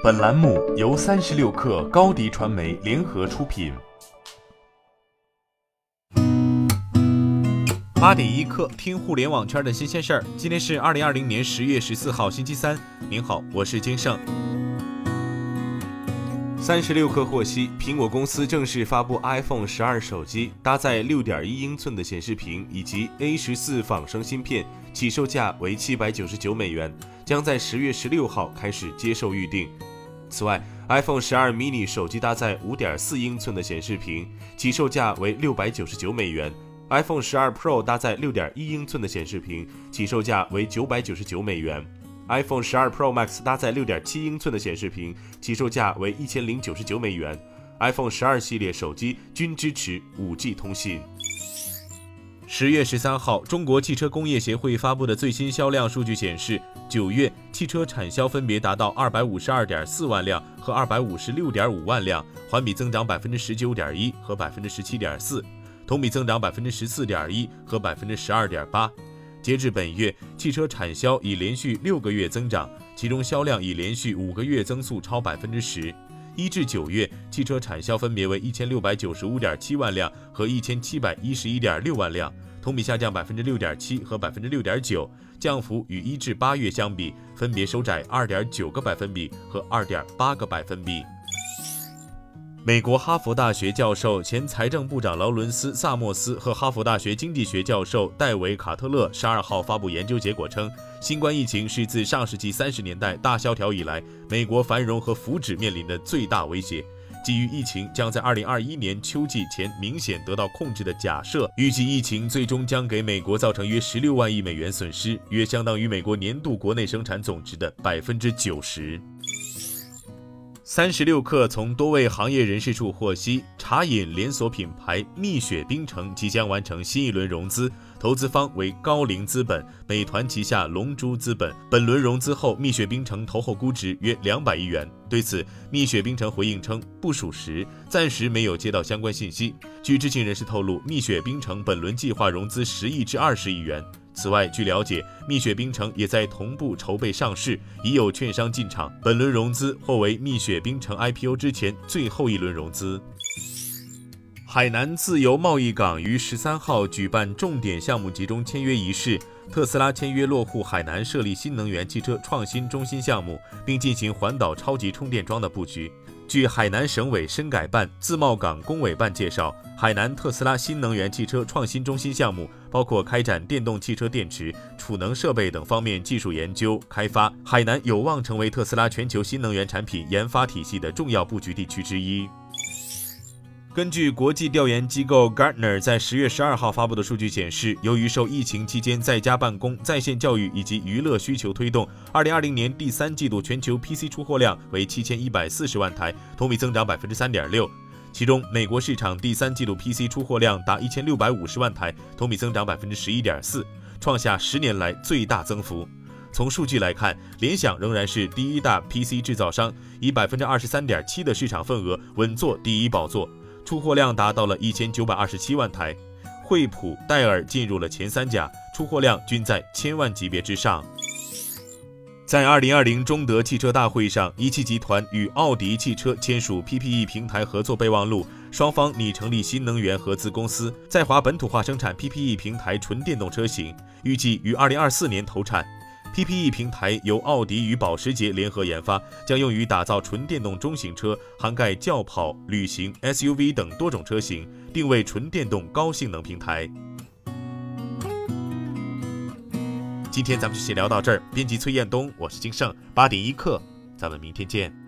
本栏目由三十六氪高低传媒联合出品。八点一刻，听互联网圈的新鲜事儿。今天是二零二零年十月十四号，星期三。您好，我是金盛。三十六氪获悉，苹果公司正式发布 iPhone 十二手机，搭载六点一英寸的显示屏以及 A 十四仿生芯片，起售价为七百九十九美元，将在十月十六号开始接受预定。此外，iPhone 十二 mini 手机搭载五点四英寸的显示屏，起售价为六百九十九美元；iPhone 十二 Pro 搭载六点一英寸的显示屏，起售价为九百九十九美元。iPhone 十二 Pro Max 搭载六点七英寸的显示屏，起售价为一千零九十九美元。iPhone 十二系列手机均支持五 G 通信。十月十三号，中国汽车工业协会发布的最新销量数据显示，九月汽车产销分别达到二百五十二点四万辆和二百五十六点五万辆，环比增长百分之十九点一和百分之十七点四，同比增长百分之十四点一和百分之十二点八。截至本月，汽车产销已连续六个月增长，其中销量已连续五个月增速超百分之十。一至九月，汽车产销分别为一千六百九十五点七万辆和一千七百一十一点六万辆，同比下降百分之六点七和百分之六点九，降幅与一至八月相比，分别收窄二点九个百分比和二点八个百分比。美国哈佛大学教授、前财政部长劳伦斯·萨默斯和哈佛大学经济学教授戴维·卡特勒十二号发布研究结果称，新冠疫情是自上世纪三十年代大萧条以来，美国繁荣和福祉面临的最大威胁。基于疫情将在二零二一年秋季前明显得到控制的假设，预计疫情最终将给美国造成约十六万亿美元损失，约相当于美国年度国内生产总值的百分之九十。三十六氪从多位行业人士处获悉，茶饮连锁品牌蜜雪冰城即将完成新一轮融资，投资方为高瓴资本、美团旗下龙珠资本。本轮融资后，蜜雪冰城投后估值约两百亿元。对此，蜜雪冰城回应称不属实，暂时没有接到相关信息。据知情人士透露，蜜雪冰城本轮计划融资十亿至二十亿元。此外，据了解，蜜雪冰城也在同步筹备上市，已有券商进场。本轮融资或为蜜雪冰城 IPO 之前最后一轮融资。海南自由贸易港于十三号举办重点项目集中签约仪式，特斯拉签约落户海南，设立新能源汽车创新中心项目，并进行环岛超级充电桩的布局。据海南省委深改办自贸港工委办介绍，海南特斯拉新能源汽车创新中心项目包括开展电动汽车电池、储能设备等方面技术研究开发。海南有望成为特斯拉全球新能源产品研发体系的重要布局地区之一。根据国际调研机构 Gartner 在十月十二号发布的数据显示，由于受疫情期间在家办公、在线教育以及娱乐需求推动，二零二零年第三季度全球 PC 出货量为七千一百四十万台，同比增长百分之三点六。其中，美国市场第三季度 PC 出货量达一千六百五十万台，同比增长百分之十一点四，创下十年来最大增幅。从数据来看，联想仍然是第一大 PC 制造商，以百分之二十三点七的市场份额稳坐第一宝座。出货量达到了一千九百二十七万台，惠普、戴尔进入了前三甲，出货量均在千万级别之上。在二零二零中德汽车大会上，一汽集团与奥迪汽车签署 PPE 平台合作备忘录，双方拟成立新能源合资公司，在华本土化生产 PPE 平台纯电动车型，预计于二零二四年投产。TPE 平台由奥迪与保时捷联合研发，将用于打造纯电动中型车，涵盖轿跑、旅行、SUV 等多种车型，定位纯电动高性能平台。今天咱们就先聊到这儿。编辑崔彦东，我是金盛，八点一刻，咱们明天见。